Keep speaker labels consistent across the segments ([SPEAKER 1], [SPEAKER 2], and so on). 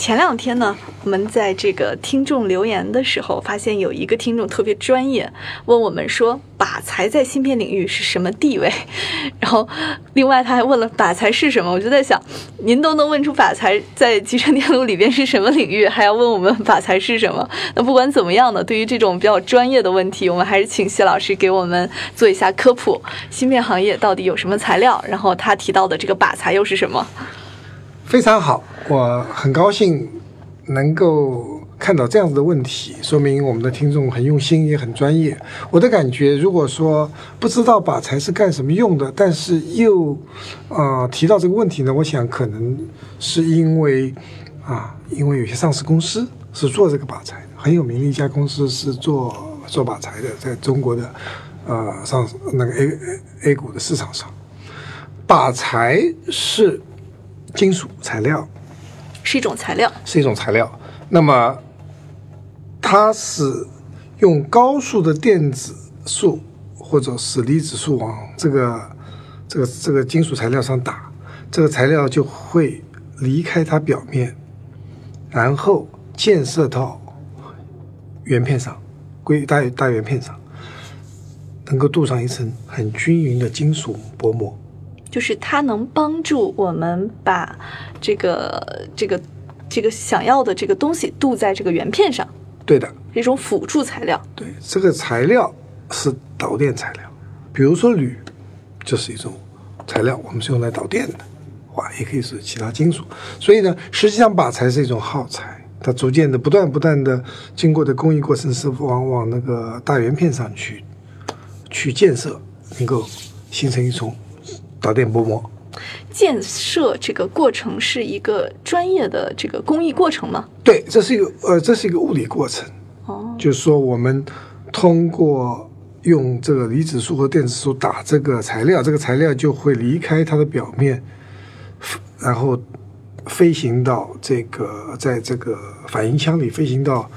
[SPEAKER 1] 前两天呢，我们在这个听众留言的时候，发现有一个听众特别专业，问我们说靶材在芯片领域是什么地位？然后，另外他还问了靶材是什么？我就在想，您都能问出靶材 在集成电路里边是什么领域，还要问我们靶材是什么？那不管怎么样呢，对于这种比较专业的问题，我们还是请谢老师给我们做一下科普。芯片行业到底有什么材料？然后他提到的这个靶材又是什么？
[SPEAKER 2] 非常好，我很高兴能够看到这样子的问题，说明我们的听众很用心，也很专业。我的感觉，如果说不知道靶材是干什么用的，但是又呃提到这个问题呢，我想可能是因为啊，因为有些上市公司是做这个靶材的，很有名的一家公司是做做靶材的，在中国的呃上那个 A A 股的市场上，靶材是。金属材料
[SPEAKER 1] 是一种材料，
[SPEAKER 2] 是一种材料。那么，它是用高速的电子束或者是离子束往这个这个这个金属材料上打，这个材料就会离开它表面，然后溅射到圆片上，硅大大圆片上，能够镀上一层很均匀的金属薄膜。
[SPEAKER 1] 就是它能帮助我们把这个这个这个想要的这个东西镀在这个圆片上。
[SPEAKER 2] 对的，
[SPEAKER 1] 一种辅助材料。
[SPEAKER 2] 对，这个材料是导电材料，比如说铝，就是一种材料，我们是用来导电的。哇，也可以是其他金属。所以呢，实际上靶材是一种耗材，它逐渐的、不断不断的经过的工艺过程是往往那个大圆片上去去建设，能够形成一种。导电薄膜
[SPEAKER 1] 建设这个过程是一个专业的这个工艺过程吗？
[SPEAKER 2] 对，这是一个呃，这是一个物理过程。
[SPEAKER 1] 哦，
[SPEAKER 2] 就是说我们通过用这个离子束和电子束打这个材料，这个材料就会离开它的表面，然后飞行到这个在这个反应腔里飞行到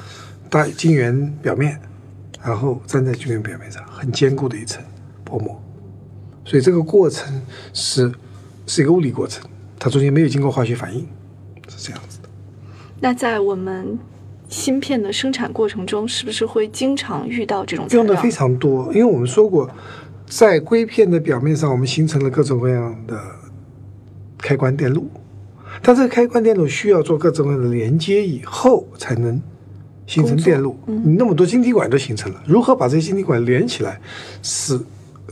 [SPEAKER 2] 大晶圆表面，然后粘在晶圆表面上，很坚固的一层薄膜。所以这个过程是是一个物理过程，它中间没有经过化学反应，是这样子的。
[SPEAKER 1] 那在我们芯片的生产过程中，是不是会经常遇到这种
[SPEAKER 2] 用的非常多？因为我们说过，在硅片的表面上，我们形成了各种各样的开关电路，但这个开关电路需要做各种各样的连接以后，才能形成电路。你那么多晶体管都形成了，如何把这些晶体管连起来？是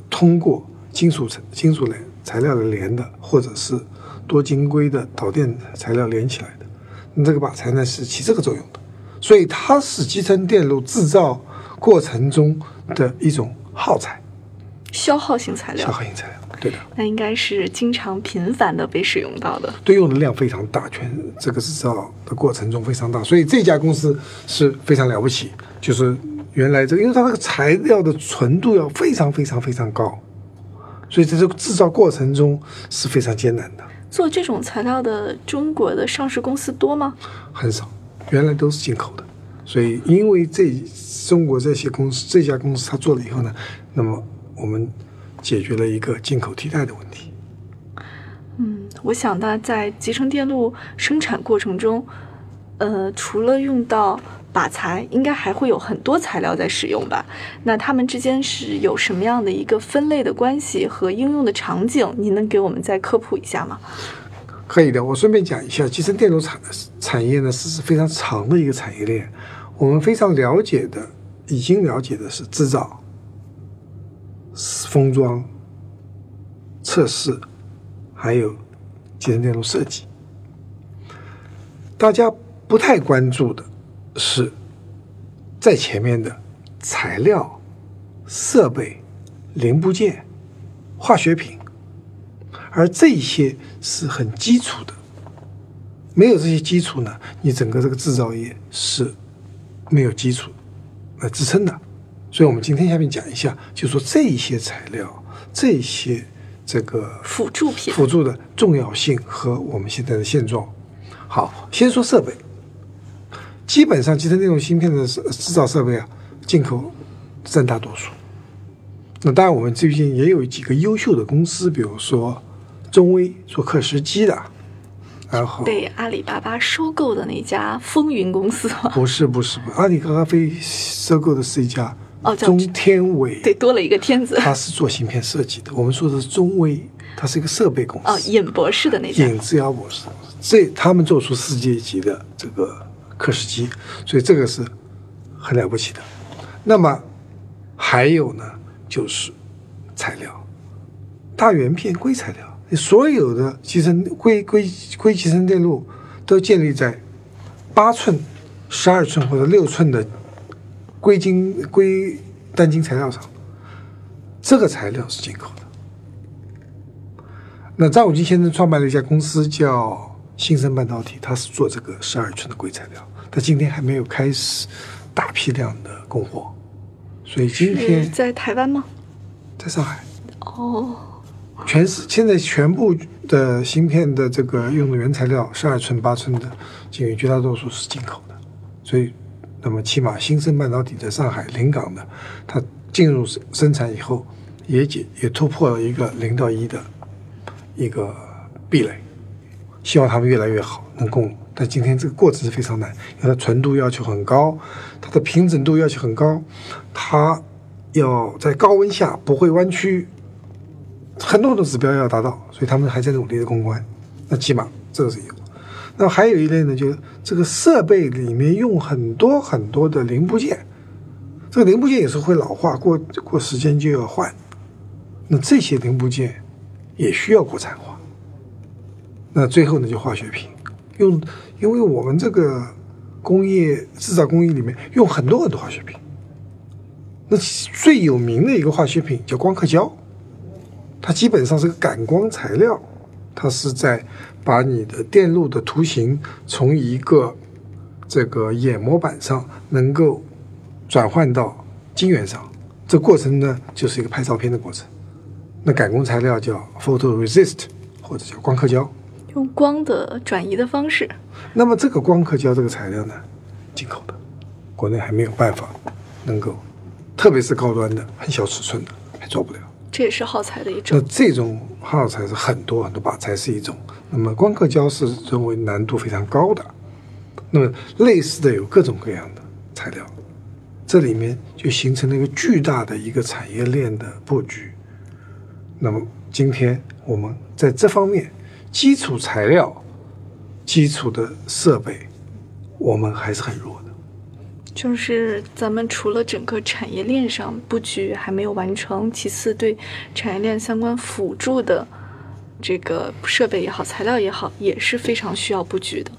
[SPEAKER 2] 通过金属材、金属类材料的连的，或者是多晶硅的导电材料连起来的，那这个靶材呢是起这个作用的，所以它是集成电路制造过程中的一种耗材，
[SPEAKER 1] 消耗性材料。
[SPEAKER 2] 消耗性材料，对的。
[SPEAKER 1] 那应该是经常频繁的被使用到的，
[SPEAKER 2] 对用的量非常大，全这个制造的过程中非常大，所以这家公司是非常了不起，就是原来这个，因为它那个材料的纯度要非常非常非常高。所以在这个制造过程中是非常艰难的。
[SPEAKER 1] 做这种材料的中国的上市公司多吗？
[SPEAKER 2] 很少，原来都是进口的。所以因为这中国这些公司这家公司它做了以后呢，那么我们解决了一个进口替代的问题。
[SPEAKER 1] 嗯，我想呢在集成电路生产过程中，呃，除了用到。靶材应该还会有很多材料在使用吧？那它们之间是有什么样的一个分类的关系和应用的场景？您能给我们再科普一下吗？
[SPEAKER 2] 可以的，我顺便讲一下，集成电路产产业呢是非常长的一个产业链。我们非常了解的，已经了解的是制造、封装、测试，还有集成电路设计。大家不太关注的。是在前面的材料、设备、零部件、化学品，而这些是很基础的。没有这些基础呢，你整个这个制造业是没有基础来支撑的。所以，我们今天下面讲一下，就说这些材料、这些这个
[SPEAKER 1] 辅助品。
[SPEAKER 2] 辅助的重要性和我们现在的现状。好，先说设备，基本上集成电路芯片的制制造设备啊，进口占大多数。那当然，我们最近也有几个优秀的公司，比如说中微做刻蚀机的，然后
[SPEAKER 1] 被阿里巴巴收购的那家风云公司吗？
[SPEAKER 2] 不是不是阿里巴巴收购的是一家
[SPEAKER 1] 哦叫
[SPEAKER 2] 中天伟，
[SPEAKER 1] 对，多了一个天字。
[SPEAKER 2] 它是做芯片设计的。我们说的是中微，它是一个设备公司。
[SPEAKER 1] 哦，尹博士的那家。
[SPEAKER 2] 尹志尧博士，这他们做出世界级的这个刻蚀机，所以这个是很了不起的。那么还有呢，就是材料，大圆片硅材料，所有的集成硅硅硅集成电路都建立在八寸、十二寸或者六寸的硅晶硅单晶材料上，这个材料是进口的。那张武基先生创办了一家公司叫新生半导体，它是做这个十二寸的硅材料，它今天还没有开始大批量的供货，所以今
[SPEAKER 1] 是
[SPEAKER 2] 天
[SPEAKER 1] 在台湾吗？
[SPEAKER 2] 在上海，
[SPEAKER 1] 哦，
[SPEAKER 2] 全是现在全部的芯片的这个用的原材料，十二寸、八寸的，基本绝大多数是进口的，所以，那么起码新生半导体在上海临港的，它进入生生产以后，也解也突破了一个零到一的一个壁垒，希望他们越来越好，能供。但今天这个过程是非常难，因为它纯度要求很高，它的平整度要求很高，它要在高温下不会弯曲，很多很多指标要达到，所以他们还在努力的攻关。那起码这个是有。那还有一类呢，就是这个设备里面用很多很多的零部件，这个零部件也是会老化，过过时间就要换。那这些零部件也需要国产化。那最后呢，就化学品，用因为我们这个工业制造工艺里面用很多很多化学品。那最有名的一个化学品叫光刻胶，它基本上是个感光材料，它是在把你的电路的图形从一个这个眼模板上能够转换到晶圆上，这过程呢就是一个拍照片的过程。那感光材料叫 photoresist 或者叫光刻胶。
[SPEAKER 1] 用光的转移的方式。
[SPEAKER 2] 那么这个光刻胶这个材料呢，进口的，国内还没有办法能够，特别是高端的很小尺寸的还做不了。
[SPEAKER 1] 这也是耗材的一种那。
[SPEAKER 2] 这种耗材是很多很多把才是一种，那么光刻胶是认为难度非常高的。那么类似的有各种各样的材料，这里面就形成了一个巨大的一个产业链的布局。那么今天我们在这方面基础材料、基础的设备，我们还是很弱的。
[SPEAKER 1] 就是咱们除了整个产业链上布局还没有完成，其次对产业链相关辅助的这个设备也好、材料也好，也是非常需要布局的。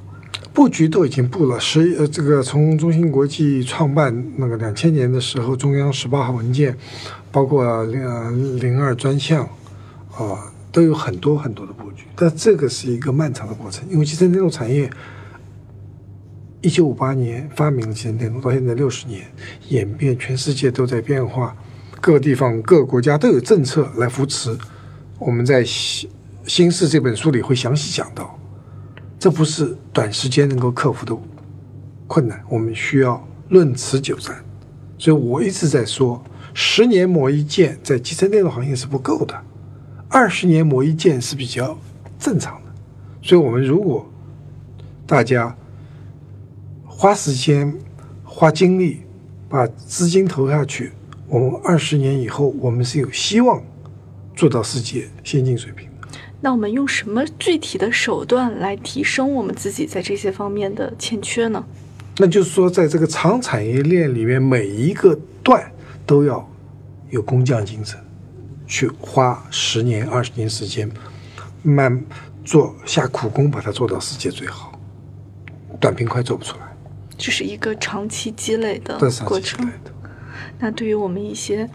[SPEAKER 2] 布局都已经布了，十呃，这个从中芯国际创办那个两千年的时候，中央十八号文件，包括零零二专项，啊、都有很多很多的布局。但这个是一个漫长的过程，因为集成电路产业，一九五八年发明了集成电路，到现在六十年演变，全世界都在变化，各地方各国家都有政策来扶持。我们在《新新式》这本书里会详细讲到。这不是短时间能够克服的困难，我们需要论持久战。所以我一直在说，十年磨一剑在集成电路行业是不够的，二十年磨一剑是比较正常的。所以，我们如果大家花时间、花精力，把资金投下去，我们二十年以后，我们是有希望做到世界先进水平的。
[SPEAKER 1] 那我们用什么具体的手段来提升我们自己在这些方面的欠缺呢？
[SPEAKER 2] 那就是说，在这个长产业链里面，每一个段都要有工匠精神，去花十年、二十年时间，慢做下苦功，把它做到世界最好。短平快做不出来，
[SPEAKER 1] 这是一个长期积累的过程。那对于我们一些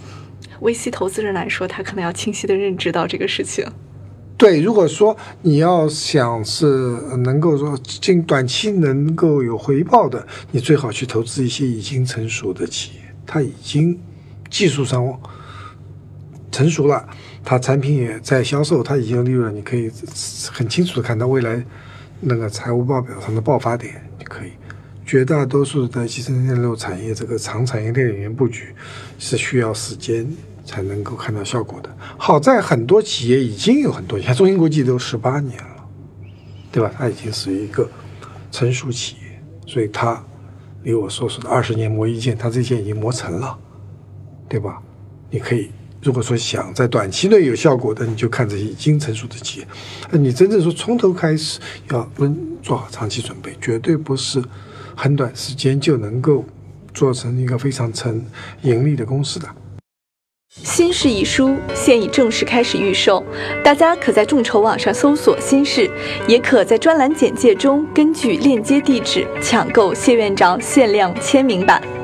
[SPEAKER 1] VC 投资人来说，他可能要清晰的认知到这个事情。
[SPEAKER 2] 对，如果说你要想是能够说近短期能够有回报的，你最好去投资一些已经成熟的企业，它已经技术上成熟了，它产品也在销售，它已经有利润，你可以很清楚的看到未来那个财务报表上的爆发点，你可以。绝大多数的集成电路产业这个长产业链里面布局是需要时间才能够看到效果的。好在很多企业已经有很多，像中芯国际都十八年了，对吧？它已经是一个成熟企业，所以它离我所说的二十年磨一剑，它这件已经磨成了，对吧？你可以。如果说想在短期内有效果的，你就看这些已经成熟的企业。那你真正说从头开始要温做好长期准备，绝对不是很短时间就能够做成一个非常成盈利的公司的。
[SPEAKER 1] 新式一书现已正式开始预售，大家可在众筹网上搜索“新式”，也可在专栏简介中根据链接地址抢购谢院长限量签名版。